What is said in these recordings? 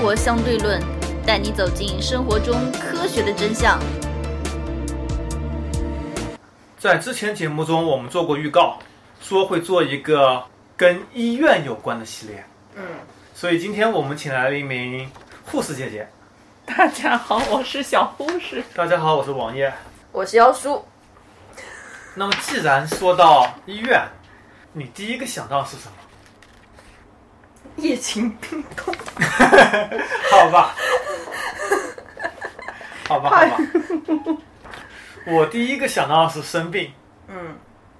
活相对论》，带你走进生活中科学的真相。在之前节目中，我们做过预告，说会做一个跟医院有关的系列。嗯，所以今天我们请来了一名护士姐姐。大家好，我是小护士。大家好，我是王爷。我是妖叔。那么，既然说到医院，你第一个想到是什么？疫情病痛。好吧，好吧，好吧。我第一个想到的是生病。嗯，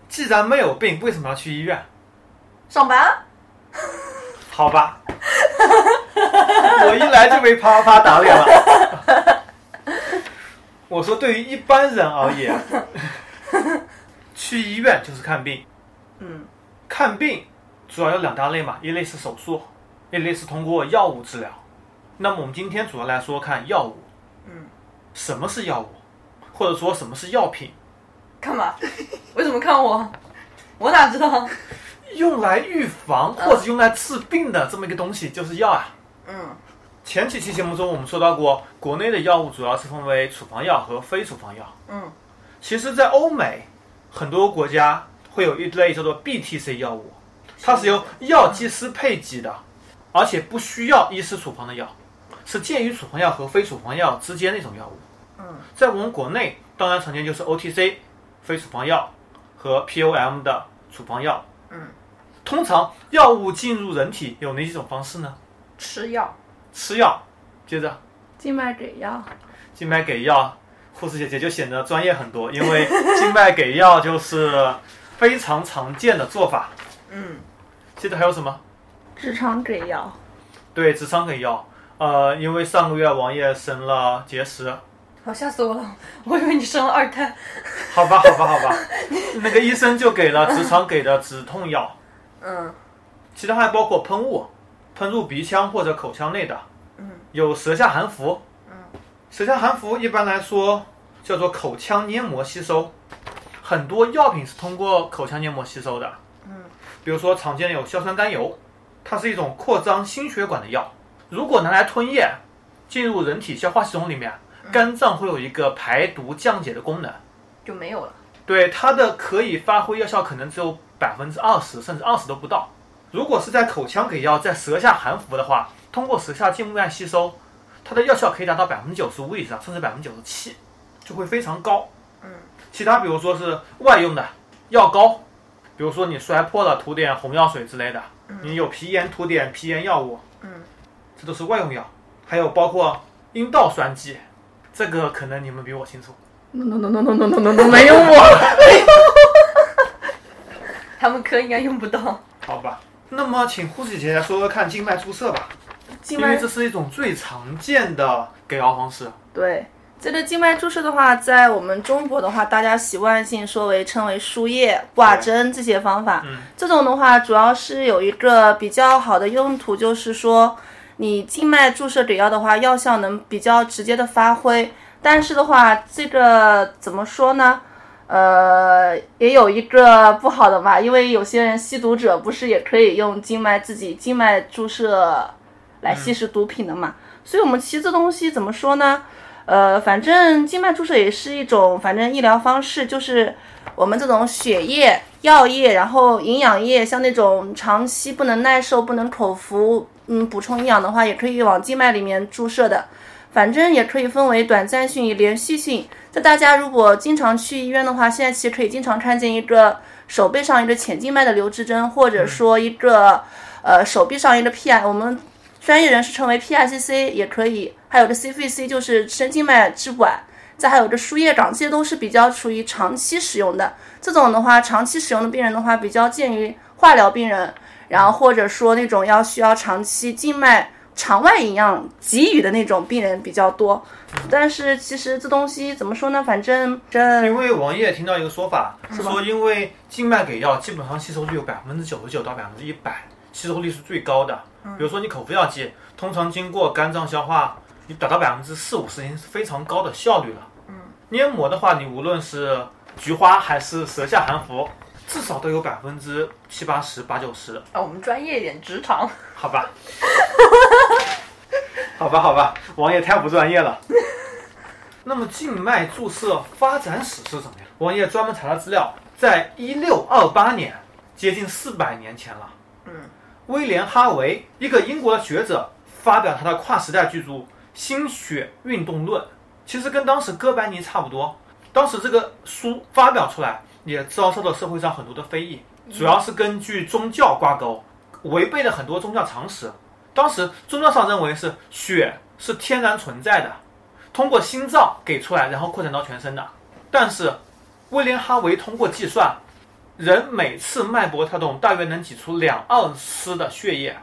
既然没有病，为什么要去医院？上班。好吧。我一来就被啪啪打脸了。我说，对于一般人而言，去医院就是看病。嗯，看病主要有两大类嘛，一类是手术，一类是通过药物治疗。那么我们今天主要来说看药物。嗯，什么是药物，或者说什么是药品？干嘛？为什么看我？我哪知道？用来预防或者用来治病的这么一个东西就是药啊。嗯。前几期节目中我们说到过，国内的药物主要是分为处方药和非处方药。嗯。其实，在欧美很多国家会有一类叫做 BTC 药物，它是由药剂师配给的，而且不需要医师处方的药，是介于处方药和非处方药之间的一种药物。嗯。在我们国内，当然常见就是 OTC 非处方药和 POM 的处方药。嗯。通常药物进入人体有哪几种方式呢？吃药。吃药，接着静脉给药，静脉给药，护士姐姐就显得专业很多，因为静脉给药就是非常常见的做法。嗯，接着还有什么？直肠给药。对，直肠给药。呃，因为上个月王爷生了结石，好吓死我了，我以为你生了二胎。好吧，好吧，好吧，那个医生就给了 直肠给的止痛药。嗯，其他还包括喷雾。喷入鼻腔或者口腔内的，嗯，有舌下含服，嗯，舌下含服一般来说叫做口腔黏膜吸收，很多药品是通过口腔黏膜吸收的，嗯，比如说常见的有硝酸甘油，它是一种扩张心血管的药，如果拿来吞咽，进入人体消化系统里面，肝脏会有一个排毒降解的功能，就没有了，对它的可以发挥药效可能只有百分之二十，甚至二十都不到。如果是在口腔给药，在舌下含服的话，通过舌下静脉吸收，它的药效可以达到百分之九十五以上，甚至百分之九十七，就会非常高。嗯，其他比如说是外用的药膏，比如说你摔破了涂点红药水之类的，你有皮炎涂点皮炎药物，嗯，这都是外用药。还有包括阴道栓剂，这个可能你们比我清楚。no no no no no no no no 没用过，他们科应该用不到。好吧。那么，请护士姐姐来说说看静脉注射吧，因为这是一种最常见的给药方式。对，这个静脉注射的话，在我们中国的话，大家习惯性说为称为输液、挂针这些方法。嗯，这种的话，主要是有一个比较好的用途，就是说你静脉注射给药的话，药效能比较直接的发挥。但是的话，这个怎么说呢？呃，也有一个不好的嘛，因为有些人吸毒者不是也可以用静脉自己静脉注射来吸食毒品的嘛？所以我们其实这东西怎么说呢？呃，反正静脉注射也是一种反正医疗方式，就是我们这种血液、药液，然后营养液，像那种长期不能耐受、不能口服，嗯，补充营养的话，也可以往静脉里面注射的。反正也可以分为短暂性与连续性。在大家如果经常去医院的话，现在其实可以经常看见一个手背上一个浅静脉的留置针，或者说一个呃手臂上一个 P I，我们专业人士称为 P I C C 也可以，还有个 C V C 就是深静脉支管，再还有个输液管，这些都是比较处于长期使用的。这种的话，长期使用的病人的话，比较建于化疗病人，然后或者说那种要需要长期静脉。肠外营养给予的那种病人比较多，但是其实这东西怎么说呢？反正这因为王爷听到一个说法，说因为静脉给药基本上吸收率有百分之九十九到百分之一百，吸收率是最高的。比如说你口服药剂，通常经过肝脏消化，你达到百分之四五十已经是非常高的效率了。嗯，黏膜的话，你无论是菊花还是舌下含服，至少都有百分之七八十、八九十。啊，我们专业一点，直肠。好吧。好吧，好吧，王爷太不专业了。那么静脉注射发展史是什么样？王爷专门查了资料，在一六二八年，接近四百年前了。嗯，威廉哈维，一个英国的学者，发表他的跨时代巨著《心血运动论》，其实跟当时哥白尼差不多。当时这个书发表出来，也遭受到社会上很多的非议，主要是根据宗教挂钩，违背了很多宗教常识。当时宗教上认为是血是天然存在的，通过心脏给出来，然后扩展到全身的。但是威廉哈维通过计算，人每次脉搏跳动大约能挤出两盎司的血液，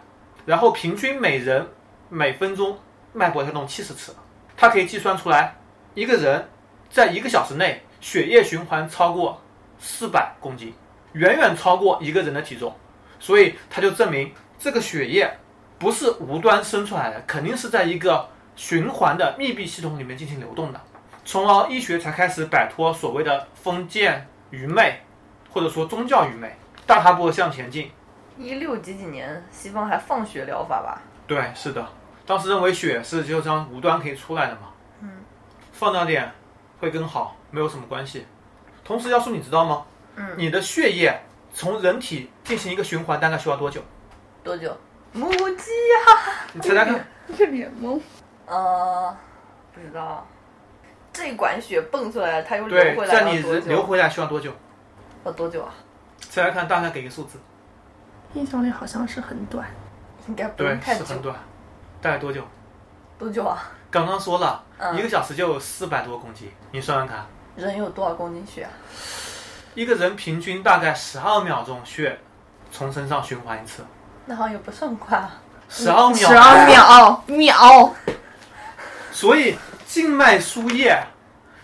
然后平均每人每分钟脉搏跳动七十次。它可以计算出来，一个人在一个小时内血液循环超过四百公斤，远远超过一个人的体重。所以它就证明这个血液不是无端生出来的，肯定是在一个循环的密闭系统里面进行流动的。从而医学才开始摆脱所谓的封建愚昧，或者说宗教愚昧，大踏步地向前进。一六几几年，西方还放血疗法吧？对，是的，当时认为血是就这样无端可以出来的嘛，嗯，放大点会更好，没有什么关系。同时，要说你知道吗？嗯，你的血液从人体进行一个循环大概需要多久？多久？母鸡呀、你猜猜看。这脸懵。呃，不知道。这管血蹦出来，它又流回，来在你流回来需要多久？要多久啊？再来看，大概给个数字。印象里好像是很短，应该不对用，太久是很。短。大概多久？多久啊？刚刚说了，嗯一个小时就有四百多公斤，你算算看。人有多少公斤血啊？一个人平均大概十二秒钟血从身上循环一次，那好像也不算快啊。十二秒，十二秒秒，所以静脉输液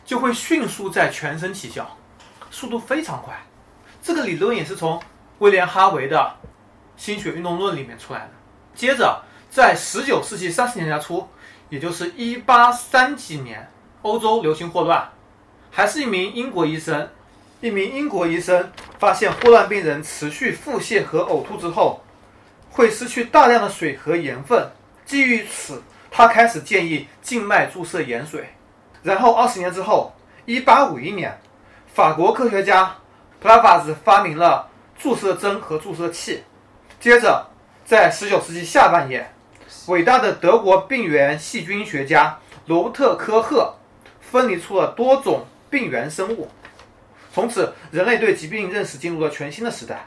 就会迅速在全身起效，速度非常快。这个理论也是从威廉哈维的《心血运动论》里面出来的。接着，在十九世纪三十年代初，也就是一八三几年，欧洲流行霍乱，还是一名英国医生，一名英国医生发现霍乱病人持续腹泻和呕吐之后，会失去大量的水和盐分。基于此，他开始建议静脉注射盐水。然后二十年之后，一八五一年，法国科学家普拉法兹发明了注射针和注射器。接着，在十九世纪下半叶，伟大的德国病原细菌学家罗伯特科赫分离出了多种病原生物。从此，人类对疾病认识进入了全新的时代。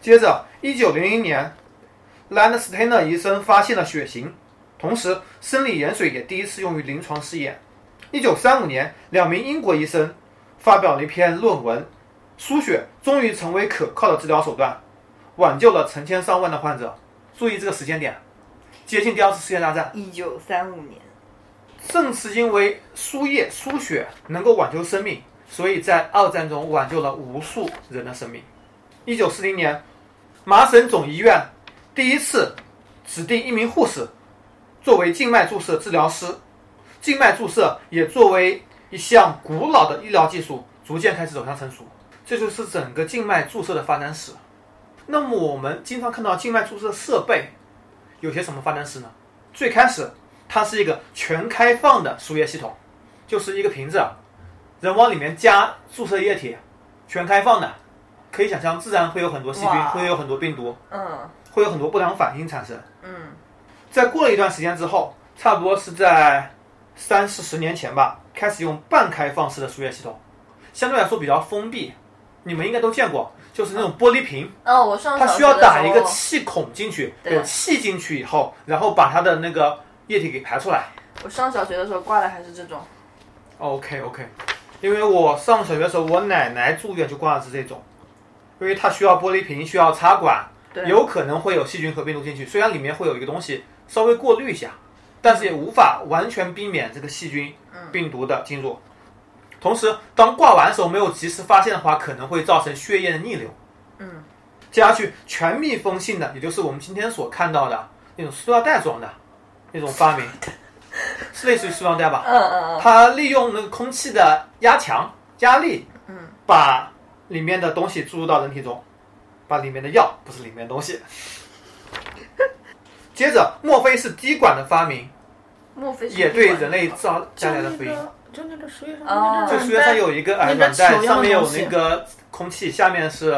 接着，一九零零年，兰德斯泰纳医生发现了血型，同时生理盐水也第一次用于临床试验。一九三五年，两名英国医生发表了一篇论文，输血终于成为可靠的治疗手段，挽救了成千上万的患者。注意这个时间点，接近第二次世界大战。一九三五年，正是因为输液输血能够挽救生命，所以在二战中挽救了无数人的生命。一九四零年，麻省总医院第一次指定一名护士作为静脉注射治疗师，静脉注射也作为一项古老的医疗技术，逐渐开始走向成熟。这就是整个静脉注射的发展史。那么我们经常看到静脉注射设备有些什么发展史呢？最开始它是一个全开放的输液系统，就是一个瓶子，人往里面加注射液体，全开放的，可以想象自然会有很多细菌，会有很多病毒，嗯会有很多不良反应产生。嗯在过了一段时间之后，差不多是在三四十年前吧，开始用半开放式的输液系统，相对来说比较封闭。你们应该都见过，就是那种玻璃瓶，哦，我上它需要打一个气孔进去，对有气进去以后，然后把它的那个液体给排出来。我上小学的时候挂的还是这种。OK OK，因为我上小学的时候，我奶奶住院就挂的是这种，因为它需要玻璃瓶，需要插管，有可能会有细菌和病毒进去。虽然里面会有一个东西稍微过滤一下，但是也无法完全避免这个细菌、病毒的进入。同时，当挂完的时候没有及时发现的话，可能会造成血液的逆流。嗯，接下去全密封性的，也就是我们今天所看到的那种塑料袋装的那种发明，是类似于塑料袋吧？嗯嗯嗯，它利用那个空气的压强、压力，嗯，把里面的东西注入到人体中，把里面的药不是里面的东西。接着，墨菲是滴管的发明莫非是也对人类造带来了福音。就那个树叶上哦就树叶上有一个哎那个软带，上面有那个空气，下面是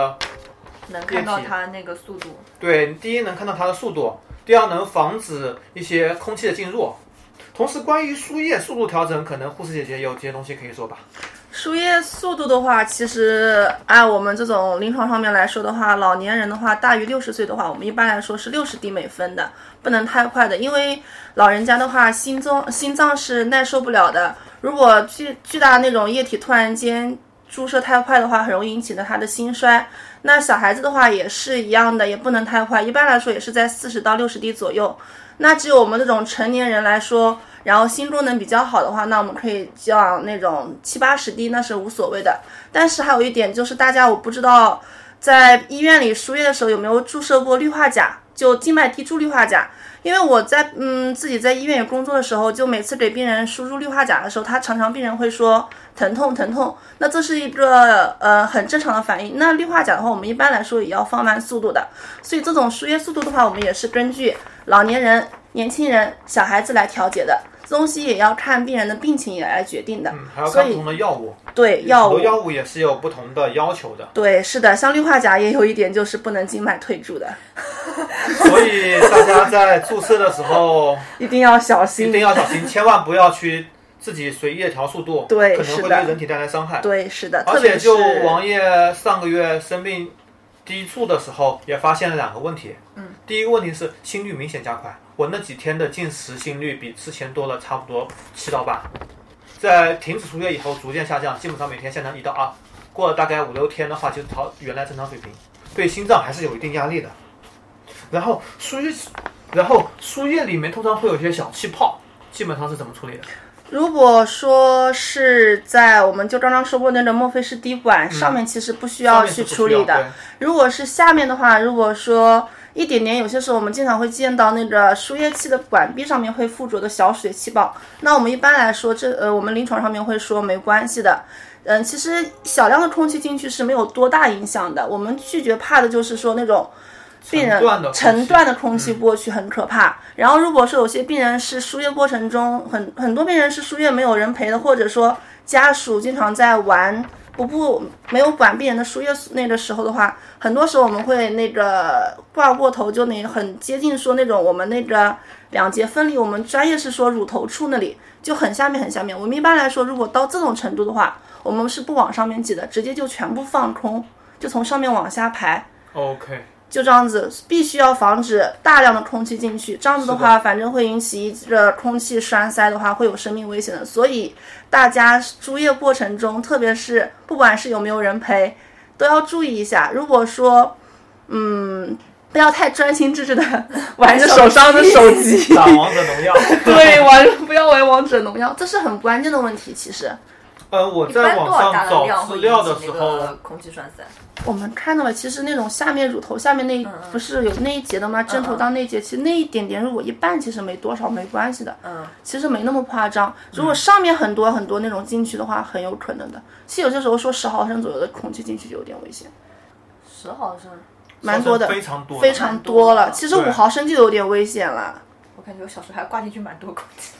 能看到它那个速度。对，第一能看到它的速度，第二能防止一些空气的进入。同时，关于输液速度调整，可能护士姐姐有这些东西可以说吧？输液速度的话，其实按我们这种临床上面来说的话，老年人的话，大于六十岁的话，我们一般来说是六十滴每分的，不能太快的，因为老人家的话，心脏心脏是耐受不了的。如果巨巨大的那种液体突然间注射太快的话，很容易引起的他的心衰。那小孩子的话也是一样的，也不能太快，一般来说也是在四十到六十滴左右。那只有我们这种成年人来说，然后心功能比较好的话，那我们可以叫那种七八十滴，那是无所谓的。但是还有一点就是，大家我不知道在医院里输液的时候有没有注射过氯化钾，就静脉滴注氯化钾。因为我在嗯自己在医院里工作的时候，就每次给病人输入氯化钾的时候，他常常病人会说疼痛疼痛，那这是一个呃很正常的反应。那氯化钾的话，我们一般来说也要放慢速度的，所以这种输液速度的话，我们也是根据老年人、年轻人、小孩子来调节的。这东西也要看病人的病情也来决定的。嗯，还要看不同的药物，对药物，药物也是有不同的要求的。对是的，像氯化钾也有一点就是不能静脉退注的，所以大家在注射的时候 一定要小心一。定要小心，千万不要去自己随意的调速度，可能会对人体带来伤害。对，是的，而且就王爷上个月生病低处的时候，也发现了两个问题。嗯，第一个问题是心率明显加快，我那几天的进食心率比之前多了差不多七到八，在停止输液以后逐渐下降，基本上每天下降一到二，过了大概五六天的话，就朝原来正常水平，对心脏还是有一定压力的。然后输液，然后输液里面通常会有一些小气泡，基本上是怎么处理的？如果说是在我们就刚刚说过那种墨菲式滴管、上面，其实不需要去处理的。如果是下面的话，如果说一点点，有些时候我们经常会见到那个输液器的管壁上面会附着的小水气泡，那我们一般来说，这呃我们临床上面会说没关系的。嗯，其实小量的空气进去是没有多大影响的。我们拒绝怕的就是说那种病人成段的空气过去很可怕。然后如果说有些病人是输液过程中很很多病人是输液没有人陪的，或者说家属经常在玩不不没有管病人的输液那个时候的话，很多时候我们会那个挂过头，就那很接近说那种我们那个两节分离，我们专业是说乳头处那里就很下面很下面。我们一般来说，如果到这种程度的话，我们是不往上面挤的，直接就全部放空，就从上面往下排。OK，就这样子，必须要防止大量的空气进去，这样子的话，反正会引起一个空气栓塞的话，会有生命危险的。所以大家输液过程中，特别是不管是有没有人陪，都要注意一下。如果说，嗯，不要太专心致志的 玩着手上的手机，打王者荣耀。对，玩不要玩王者荣耀，这是很关键的问题。其实呃，我一般在网多少大上找的量会资料的时候，空气栓塞？我们看到了，其实那种下面乳头下面那一不是有那一节的吗？针头到那一节，其实那一点点，如果一半，其实没多少，没关系的。嗯，其实没那么夸张。如果上面很多很多那种进去的话，很有可能的。其实有些时候说十毫升左右的空气进去就有点危险，十毫升，蛮多的，非常多，非常多了。多的其实五毫升就有点危险了。我感觉我小时候还挂进去蛮多空气，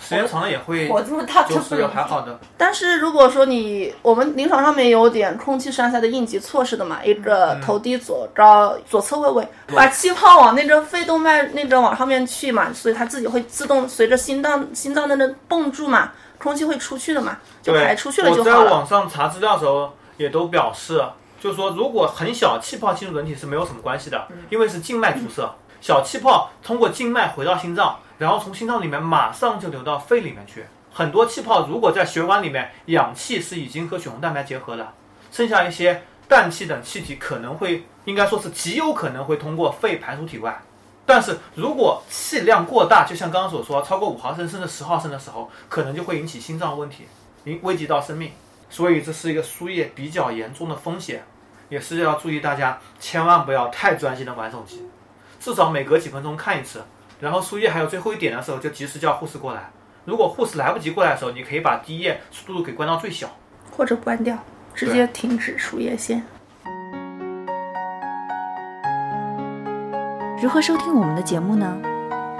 时间长了也会，活这么大就是还好的。但是如果说你我们临床上面有点空气栓塞的应急措施的嘛，一个头低左高左侧位位，把气泡往那个肺动脉那个往上面去嘛，所以它自己会自动随着心脏心脏那个泵住嘛，空气会出去的嘛，就，排出去了我在就好了。网上查资料的时候也都表示，就是说如果很小气泡进入人体是没有什么关系的，因为是静脉注射，小气泡通过静脉回到心脏，然后从心脏里面马上就流到肺里面去。很多气泡如果在血管里面，氧气是已经和血红蛋白结合的，剩下一些氮气等气体可能会，应该说是极有可能会通过肺排出体外。但是如果气量过大，就像刚刚所说，超过五毫升甚至十毫升的时候，可能就会引起心脏问题，危危及到生命。所以这是一个输液比较严重的风险，也是要注意大家千万不要太专心的玩手机，至少每隔几分钟看一次。然后输液还有最后一点的时候，就及时叫护士过来。如果护士来不及过来的时候，你可以把滴液速度给关到最小。或者关掉，直接停止输液线。如何收听我们的节目呢？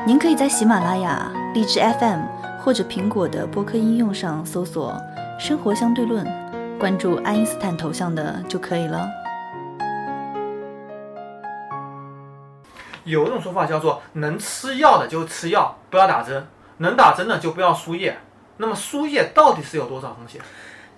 您可以在喜马拉雅、荔枝 FM 或者苹果的播客应用上搜索“生活相对论”，关注爱因斯坦头像的就可以了。有一种说法叫做能吃药的就吃药，不要打针；能打针的就不要输液。那么输液到底是有多少风险？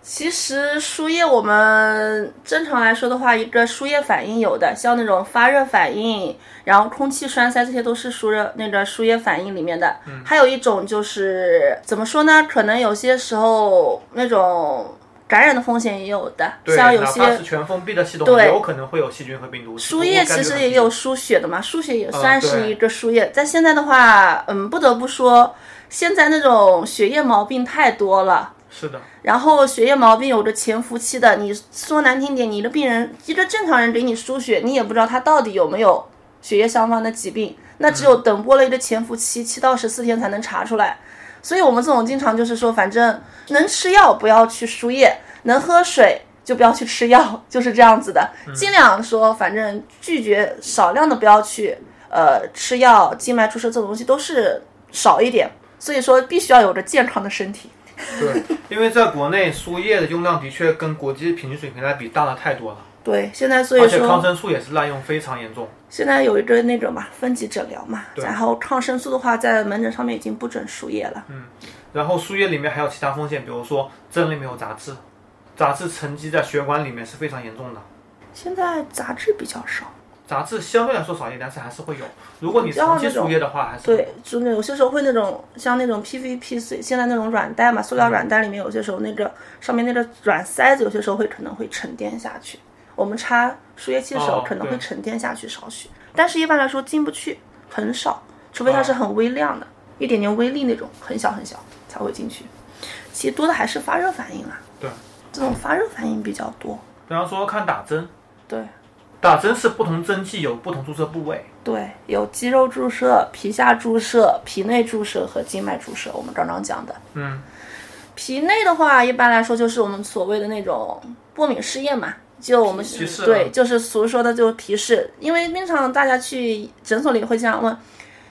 其实输液我们正常来说的话，一个输液反应有的，像那种发热反应，然后空气栓塞，这些都是输热那个输液反应里面的。还有一种就是怎么说呢？可能有些时候那种感染的风险也有的，像有些是全封闭的系统，有可能会有细菌和病毒。输液其实也有输血的嘛，输血也算是一个输液。但现在的话，嗯，不得不说，现在那种血液毛病太多了。是的，然后血液毛病有着潜伏期的，你说难听点，你的病人一个正常人给你输血，你也不知道他到底有没有血液相关的疾病，那只有等过了一个潜伏期，七到十四天才能查出来。所以我们这种经常就是说，反正能吃药不要去输液，能喝水就不要去吃药，就是这样子的。尽量说，反正拒绝少量的不要去呃吃药、静脉注射这种东西都是少一点。所以说，必须要有着健康的身体。对，因为在国内输液的用量的确跟国际平均水平来比大了太多了，对，现在所以而且抗生素也是滥用非常严重。现在有一个那个嘛分级诊疗嘛，然后抗生素的话在门诊上面已经不准输液了。嗯然后输液里面还有其他风险，比如说针里面有杂质，杂质沉积在血管里面是非常严重的。现在杂质比较少，杂质相对来说少一点，但是还是会有。如果你长期输液的话，还是会对，就那有些时候会那种像那种 PVP 碎，现在那种软袋嘛，塑料软袋里面有些时候那个上面那个软塞子，有些时候会可能会沉淀下去。我们插输液器的时候哦可能会沉淀下去少许，但是一般来说进不去，很少，除非它是很微量的，一点点微粒那种，很小很小才会进去。其实多的还是发热反应啊，对。这种发热反应比较多。比方说看打针，对打针是不同针剂有不同注射部位。对，有肌肉注射、皮下注射、皮内注射和静脉注射，我们刚刚讲的。嗯，皮内的话，一般来说就是我们所谓的那种过敏试验嘛，就我们对，嗯就是俗说的就是皮试。因为经常大家去诊所里会这样问，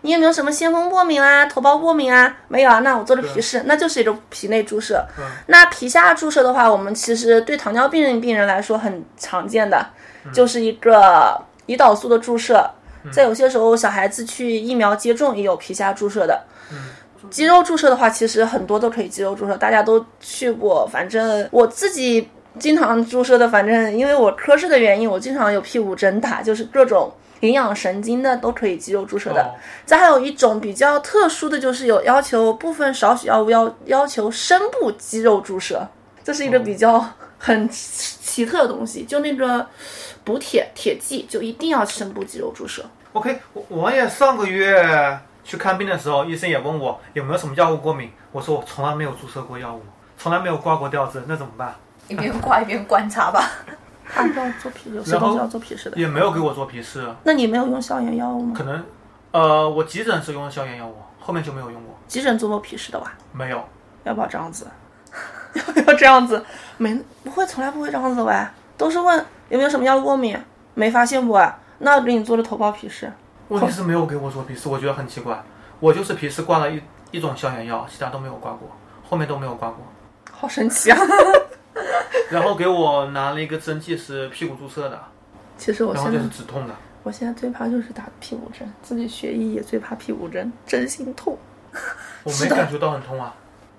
你有没有什么先锋过敏啊、头孢过敏啊？没有啊，那我做的皮试，那就是一种皮内注射。那皮下注射的话，我们其实对糖尿病病人来说很常见的，就是一个胰岛素的注射。在有些时候，小孩子去疫苗接种也有皮下注射的。肌肉注射的话，其实很多都可以肌肉注射，大家都去过。反正我自己经常注射的，反正因为我科室的原因，我经常有屁股针打，就是各种营养神经的都可以肌肉注射的。哦再还有一种比较特殊的就是有要求部分少许药物要要求深部肌肉注射，这是一个比较很奇特的东西。就那个补铁铁剂就一定要深部肌肉注射。OK，我我也上个月去看病的时候，医生也问我有没有什么药物过敏，我说我从来没有注射过药物，从来没有挂过吊针，那怎么办？一边挂一边观察吧。按照做皮，有些然后东西要做皮试的。也没有给我做皮试，那你没有用消炎药物吗？可能呃我急诊是用的消炎药物，后面就没有用过，急诊做过皮试的吧？没有。要不要这样子？要不要这样子？没不会，从来不会这样子喂，都是问有没有什么药过敏，没发现不啊？那给你做的头孢皮试。问题是没有给我做皮试，我觉得很奇怪。我就是皮试挂了一一种消炎药，其他都没有挂过，后面都没有挂过。好神奇啊！然后给我拿了一个针剂是屁股注射的，其实我现在就是止痛的。我现在最怕就是打屁股针，自己学医也最怕屁股针，真心痛。我没感觉到很痛啊，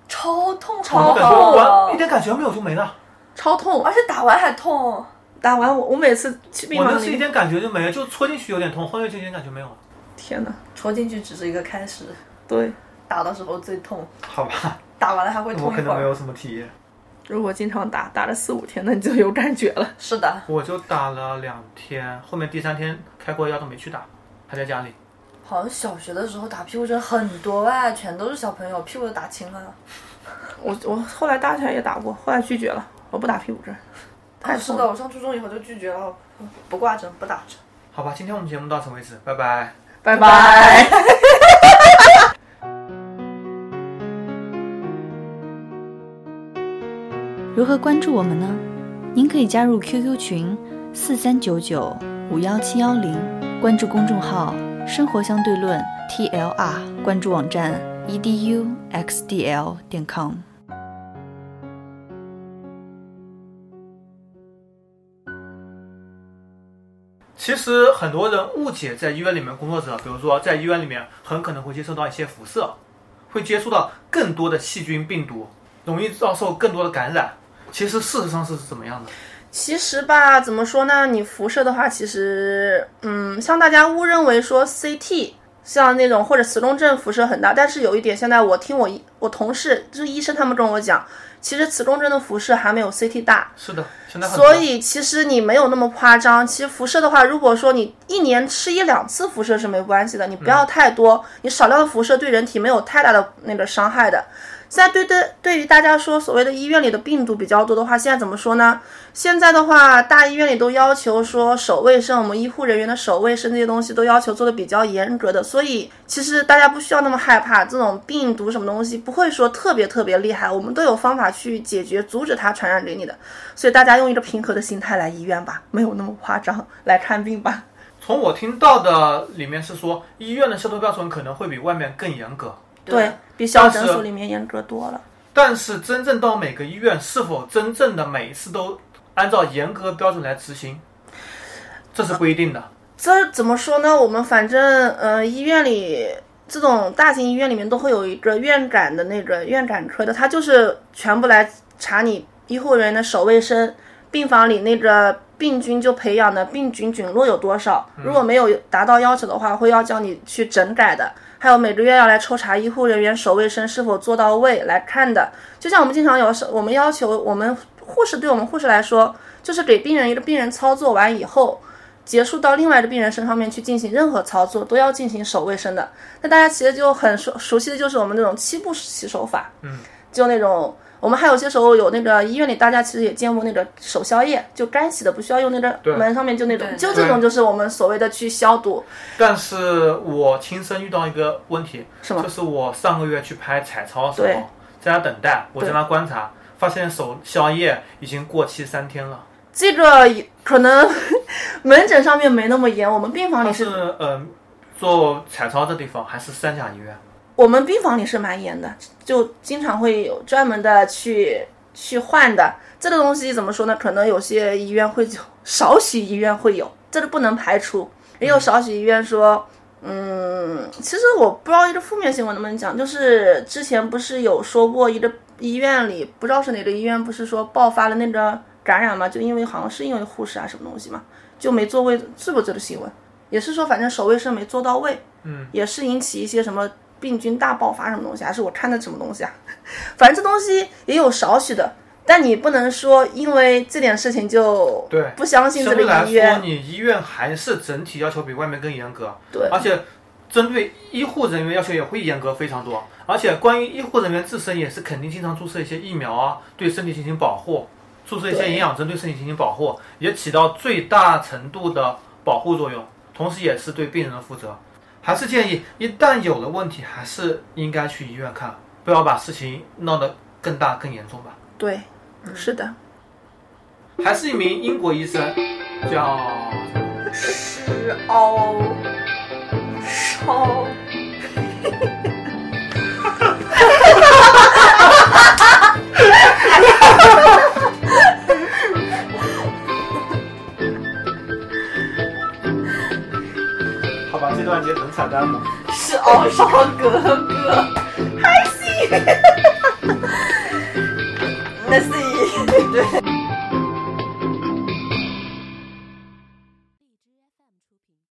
超痛，我超感觉完一，点感觉没有就没了。超痛而！且打完还痛。打完我，我每次去病我那房，是一点感觉就没了，就戳进去有点痛，后面就一点感觉没有了。天哪！戳进去只是一个开始，对，打的时候最痛，好吧，打完了还会我痛一会儿。可能没有什么体验。如果经常打，打了四五天，那你就有感觉了。是的，我就打了两天，后面第三天开过药都没去打，还在家里。好像小学的时候打屁股针很多哎，全都是小朋友，屁股都打青了。我我后来大起来也打过，后来拒绝了，我不打屁股针，是的。我上初中以后就拒绝了，不挂针，不打针。好吧，今天我们节目到此为止，拜拜。拜拜。如何关注我们呢？您可以加入 QQ 群四三九九五幺七幺零，关注公众号生活相对论 TLR，关注网站 eduxdl 点 com。其实很多人误解在医院里面工作者，比如说在医院里面很可能会接受到一些辐射，会接触到更多的细菌病毒，容易遭受更多的感染。其实事实上是怎么样的？其实吧，怎么说呢？你辐射的话，其实，嗯，像大家误认为说 CT，像那种或者磁共振辐射很大，但是有一点，现在我听我我同事就是医生他们跟我讲，其实磁共振的辐射还没有 CT 大。是的，现在所以其实你没有那么夸张。其实辐射的话，如果说你一年吃一两次辐射是没关系的，你不要太多，你少量的辐射对人体没有太大的那个伤害的。现在对对对于大家说所谓的医院里的病毒比较多的话，现在怎么说呢？现在的话，大医院里都要求说手卫生，我们医护人员的手卫生这些东西都要求做的比较严格的，所以其实大家不需要那么害怕这种病毒什么东西，不会说特别特别厉害，我们都有方法去解决，阻止它传染给你的。所以大家用一个平和的心态来医院吧，没有那么夸张，来看病吧。从我听到的里面是说，医院的消毒标准可能会比外面更严格，对比小诊所里面严格多了。但是真正到每个医院，是否真正的每一次都按照严格标准来执行，这是不一定的。这怎么说呢？我们反正呃，医院里这种大型医院里面都会有一个院感的那个院感科的，他就是全部来查你医护人员的手卫生，病房里那个病菌就培养的病菌菌落有多少，如果没有达到要求的话，会要叫你去整改的。还有每个月要来抽查医护人员手卫生是否做到位来看的。就像我们经常有时，我们要求我们护士对我们护士来说，就是给病人一个病人操作完以后。结束到另外的病人身上面去进行任何操作，都要进行手卫生的。那大家其实就很熟熟悉的就是我们那种七步洗手法，嗯，就那种我们还有些时候有那个医院里大家其实也见过那个手消液，就干洗的，不需要用那个门上面就那种，就这种就是我们所谓的去消毒。但是我亲身遇到一个问题，是吗就是我上个月去拍彩超的时候，在那等待，我在那观察，发现手消液已经过期三天了。这个可能 门诊上面没那么严，我们病房里是它是嗯、做彩超的地方还是三甲医院？我们病房里是蛮严的，就经常会有专门的去去换的。这个东西怎么说呢？可能有些医院会有，少许医院会有，这个不能排除。也有少许医院说，嗯，其实我不知道一个负面新闻能不能讲，就是之前不是有说过一个医院里，不知道是哪个医院，不是说爆发了那个感染嘛？就因为好像是因为护士啊什么东西嘛，就没做位，是不是这个新闻？也是说反正守卫生没做到位，嗯，也是引起一些什么病菌大爆发什么东西，还是我看的什么东西啊？反正这东西也有少许的，但你不能说因为这点事情就对不相信这个相对来说，医院。你医院还是整体要求比外面更严格，对而且针对医护人员要求也会严格非常多。而且关于医护人员自身也是肯定经常注射一些疫苗啊，对身体进行保护，注射一些营养针对身体进行保护，也起到最大程度的保护作用，同时也是对病人的负责。还是建议，一旦有了问题，还是应该去医院看，不要把事情闹得更大更严重吧。对，是的，还是一名英国医生，叫施奥烧。能彩单吗？是傲霜哥哥，还行。那是一对。